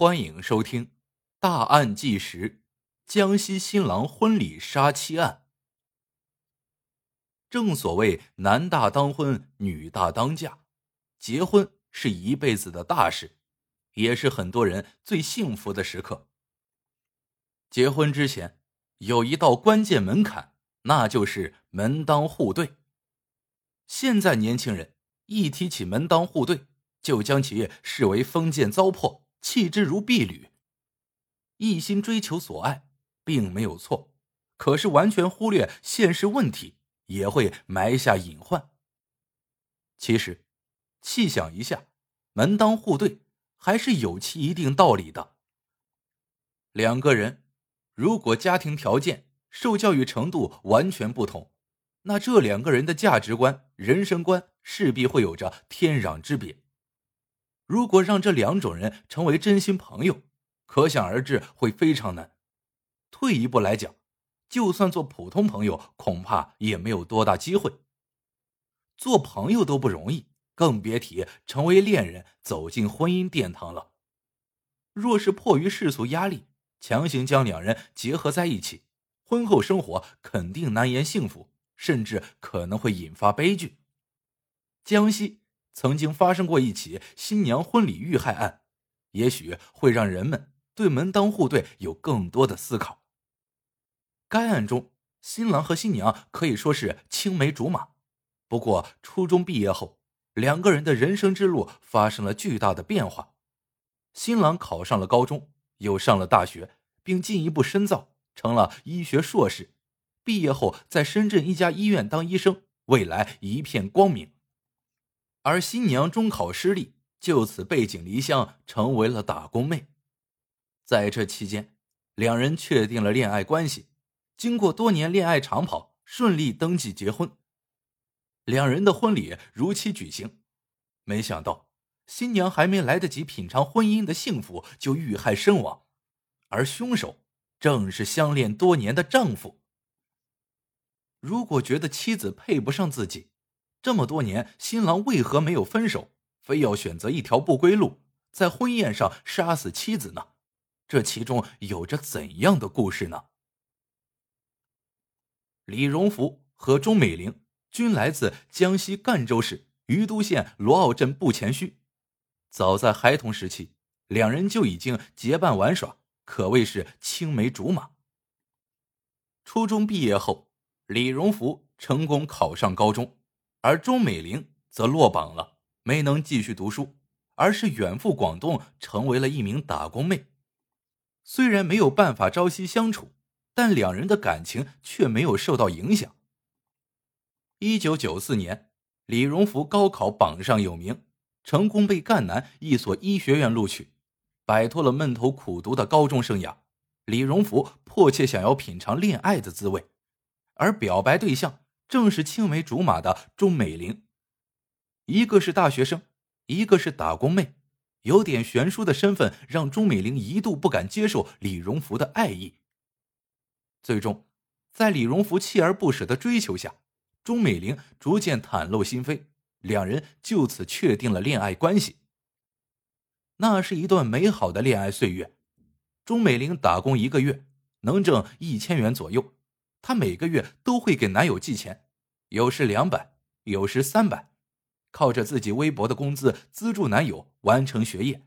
欢迎收听《大案纪实：江西新郎婚礼杀妻案》。正所谓“男大当婚，女大当嫁”，结婚是一辈子的大事，也是很多人最幸福的时刻。结婚之前有一道关键门槛，那就是门当户对。现在年轻人一提起门当户对，就将其视为封建糟粕。弃之如敝履。一心追求所爱，并没有错，可是完全忽略现实问题，也会埋下隐患。其实，细想一下，门当户对还是有其一定道理的。两个人如果家庭条件、受教育程度完全不同，那这两个人的价值观、人生观势必会有着天壤之别。如果让这两种人成为真心朋友，可想而知会非常难。退一步来讲，就算做普通朋友，恐怕也没有多大机会。做朋友都不容易，更别提成为恋人，走进婚姻殿堂了。若是迫于世俗压力，强行将两人结合在一起，婚后生活肯定难言幸福，甚至可能会引发悲剧。江西。曾经发生过一起新娘婚礼遇害案，也许会让人们对门当户对有更多的思考。该案中，新郎和新娘可以说是青梅竹马，不过初中毕业后，两个人的人生之路发生了巨大的变化。新郎考上了高中，又上了大学，并进一步深造，成了医学硕士。毕业后，在深圳一家医院当医生，未来一片光明。而新娘中考失利，就此背井离乡，成为了打工妹。在这期间，两人确定了恋爱关系，经过多年恋爱长跑，顺利登记结婚。两人的婚礼如期举行，没想到新娘还没来得及品尝婚姻的幸福，就遇害身亡，而凶手正是相恋多年的丈夫。如果觉得妻子配不上自己，这么多年，新郎为何没有分手，非要选择一条不归路，在婚宴上杀死妻子呢？这其中有着怎样的故事呢？李荣福和钟美玲均来自江西赣州市于都县罗坳镇步前圩，早在孩童时期，两人就已经结伴玩耍，可谓是青梅竹马。初中毕业后，李荣福成功考上高中。而钟美玲则落榜了，没能继续读书，而是远赴广东，成为了一名打工妹。虽然没有办法朝夕相处，但两人的感情却没有受到影响。一九九四年，李荣福高考榜上有名，成功被赣南一所医学院录取，摆脱了闷头苦读的高中生涯。李荣福迫切想要品尝恋爱的滋味，而表白对象。正是青梅竹马的钟美玲，一个是大学生，一个是打工妹，有点悬殊的身份让钟美玲一度不敢接受李荣福的爱意。最终，在李荣福锲而不舍的追求下，钟美玲逐渐袒露心扉，两人就此确定了恋爱关系。那是一段美好的恋爱岁月，钟美玲打工一个月能挣一千元左右。她每个月都会给男友寄钱，有时两百，有时三百，靠着自己微薄的工资资助男友完成学业。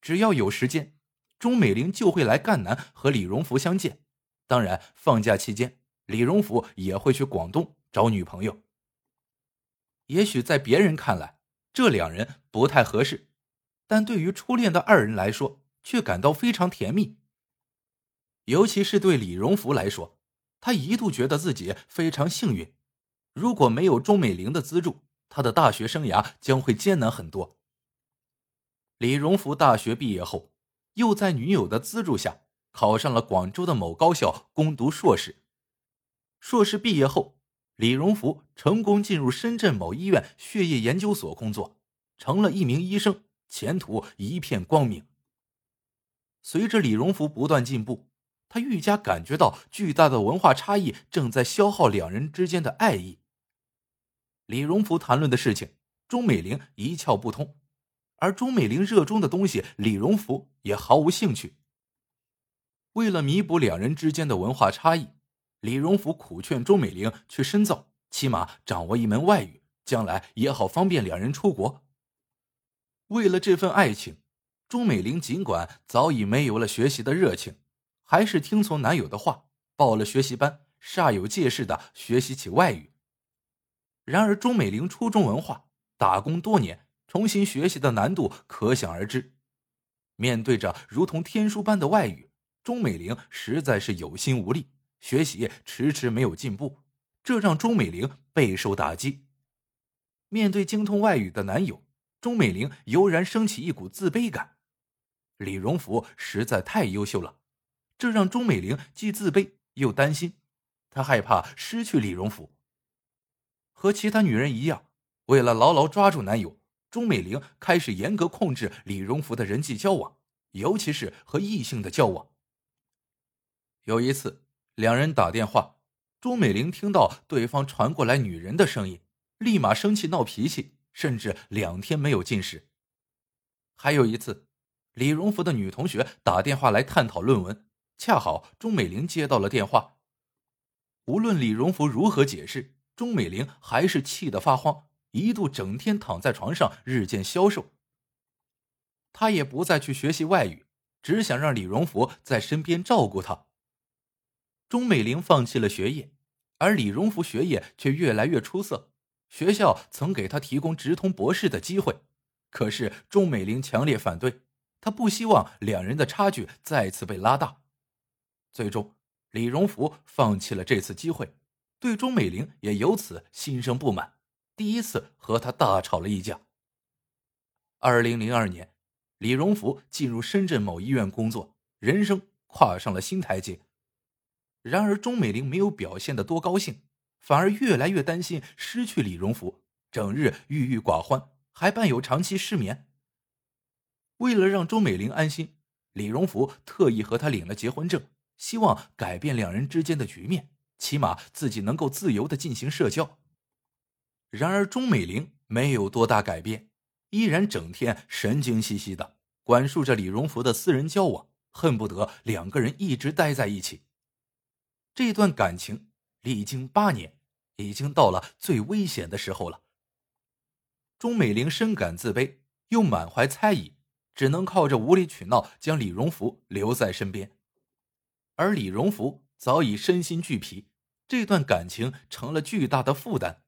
只要有时间，钟美玲就会来赣南和李荣福相见。当然，放假期间，李荣福也会去广东找女朋友。也许在别人看来，这两人不太合适，但对于初恋的二人来说，却感到非常甜蜜。尤其是对李荣福来说。他一度觉得自己非常幸运，如果没有钟美玲的资助，他的大学生涯将会艰难很多。李荣福大学毕业后，又在女友的资助下考上了广州的某高校攻读硕士。硕士毕业后，李荣福成功进入深圳某医院血液研究所工作，成了一名医生，前途一片光明。随着李荣福不断进步。他愈加感觉到巨大的文化差异正在消耗两人之间的爱意。李荣福谈论的事情，钟美玲一窍不通；而钟美玲热衷的东西，李荣福也毫无兴趣。为了弥补两人之间的文化差异，李荣福苦劝钟美玲去深造，起码掌握一门外语，将来也好方便两人出国。为了这份爱情，钟美玲尽管早已没有了学习的热情，还是听从男友的话，报了学习班，煞有介事的学习起外语。然而，钟美玲初中文化，打工多年，重新学习的难度可想而知。面对着如同天书般的外语，钟美玲实在是有心无力，学习迟迟没有进步，这让钟美玲备受打击。面对精通外语的男友，钟美玲油然升起一股自卑感。李荣福实在太优秀了，这让钟美玲既自卑又担心，她害怕失去李荣福。和其他女人一样，为了牢牢抓住男友，钟美玲开始严格控制李荣福的人际交往，尤其是和异性的交往。有一次，两人打电话，钟美玲听到对方传过来女人的声音，立马生气闹脾气，甚至两天没有进食。还有一次，李荣福的女同学打电话来探讨论文，恰好钟美玲接到了电话。无论李荣福如何解释。钟美玲还是气得发慌，一度整天躺在床上，日渐消瘦。她也不再去学习外语，只想让李荣福在身边照顾她。钟美玲放弃了学业，而李荣福学业却越来越出色。学校曾给他提供直通博士的机会，可是钟美玲强烈反对，她不希望两人的差距再次被拉大。最终，李荣福放弃了这次机会。对钟美玲也由此心生不满，第一次和她大吵了一架。二零零二年，李荣福进入深圳某医院工作，人生跨上了新台阶。然而，钟美玲没有表现的多高兴，反而越来越担心失去李荣福，整日郁郁寡欢，还伴有长期失眠。为了让钟美玲安心，李荣福特意和她领了结婚证，希望改变两人之间的局面。起码自己能够自由的进行社交。然而钟美玲没有多大改变，依然整天神经兮兮的管束着李荣福的私人交往，恨不得两个人一直待在一起。这段感情历经八年，已经到了最危险的时候了。钟美玲深感自卑，又满怀猜疑，只能靠着无理取闹将李荣福留在身边，而李荣福。早已身心俱疲，这段感情成了巨大的负担。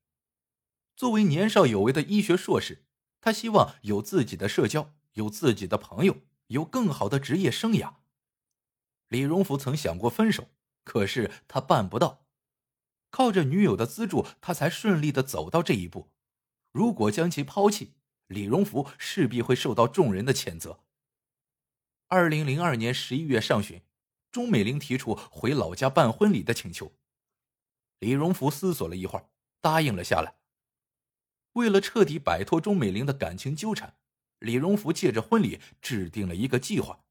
作为年少有为的医学硕士，他希望有自己的社交，有自己的朋友，有更好的职业生涯。李荣福曾想过分手，可是他办不到。靠着女友的资助，他才顺利的走到这一步。如果将其抛弃，李荣福势必会受到众人的谴责。二零零二年十一月上旬。钟美玲提出回老家办婚礼的请求，李荣福思索了一会儿，答应了下来。为了彻底摆脱钟美玲的感情纠缠，李荣福借着婚礼制定了一个计划。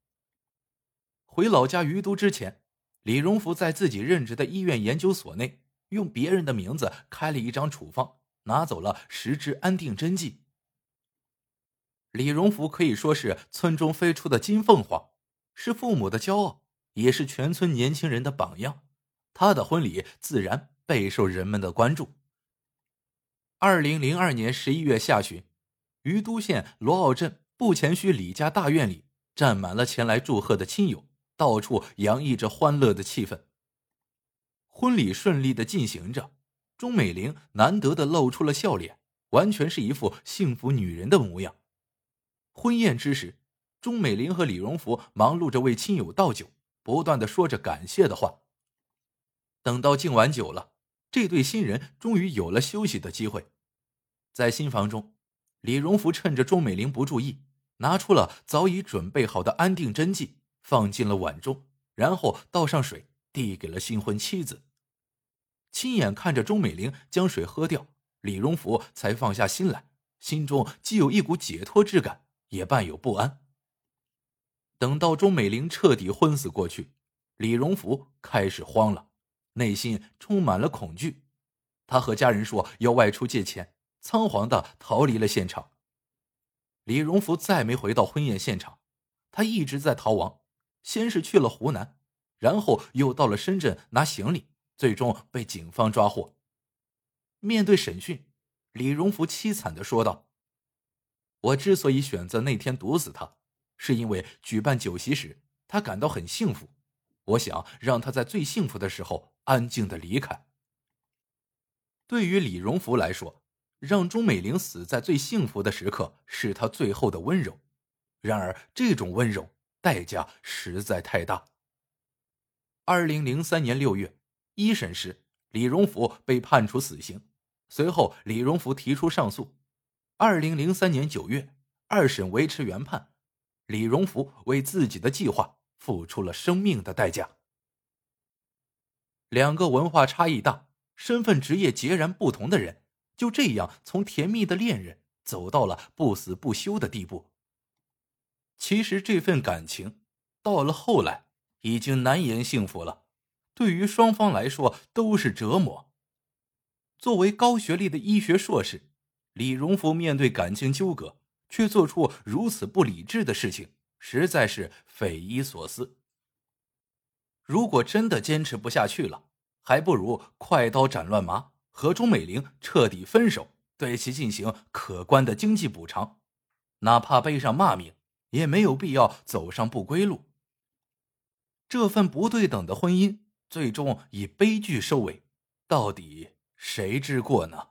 回老家于都之前，李荣福在自己任职的医院研究所内，用别人的名字开了一张处方，拿走了十支安定针剂。李荣福可以说是村中飞出的金凤凰，是父母的骄傲。也是全村年轻人的榜样，他的婚礼自然备受人们的关注。二零零二年十一月下旬，于都县罗坳镇步前虚李家大院里站满了前来祝贺的亲友，到处洋溢着欢乐的气氛。婚礼顺利的进行着，钟美玲难得的露出了笑脸，完全是一副幸福女人的模样。婚宴之时，钟美玲和李荣福忙碌着为亲友倒酒。不断的说着感谢的话。等到敬完酒了，这对新人终于有了休息的机会。在新房中，李荣福趁着钟美玲不注意，拿出了早已准备好的安定针剂，放进了碗中，然后倒上水，递给了新婚妻子。亲眼看着钟美玲将水喝掉，李荣福才放下心来，心中既有一股解脱之感，也伴有不安。等到钟美玲彻底昏死过去，李荣福开始慌了，内心充满了恐惧。他和家人说要外出借钱，仓皇的逃离了现场。李荣福再没回到婚宴现场，他一直在逃亡，先是去了湖南，然后又到了深圳拿行李，最终被警方抓获。面对审讯，李荣福凄惨的说道：“我之所以选择那天毒死他，是因为举办酒席时他感到很幸福，我想让他在最幸福的时候安静的离开。”对于李荣福来说，让钟美玲死在最幸福的时刻是他最后的温柔。然而，这种温柔代价实在太大。二零零三年六月，一审时，李荣福被判处死刑。随后，李荣福提出上诉。二零零三年九月，二审维持原判。李荣福为自己的计划付出了生命的代价。两个文化差异大。身份职业截然不同的人，就这样从甜蜜的恋人走到了不死不休的地步。其实这份感情到了后来已经难言幸福了，对于双方来说都是折磨。作为高学历的医学硕士，李荣福面对感情纠葛却做出如此不理智的事情，实在是匪夷所思。如果真的坚持不下去了。还不如快刀斩乱麻，和钟美玲彻底分手，对其进行可观的经济补偿，哪怕背上骂名，也没有必要走上不归路。这份不对等的婚姻最终以悲剧收尾，到底谁之过呢？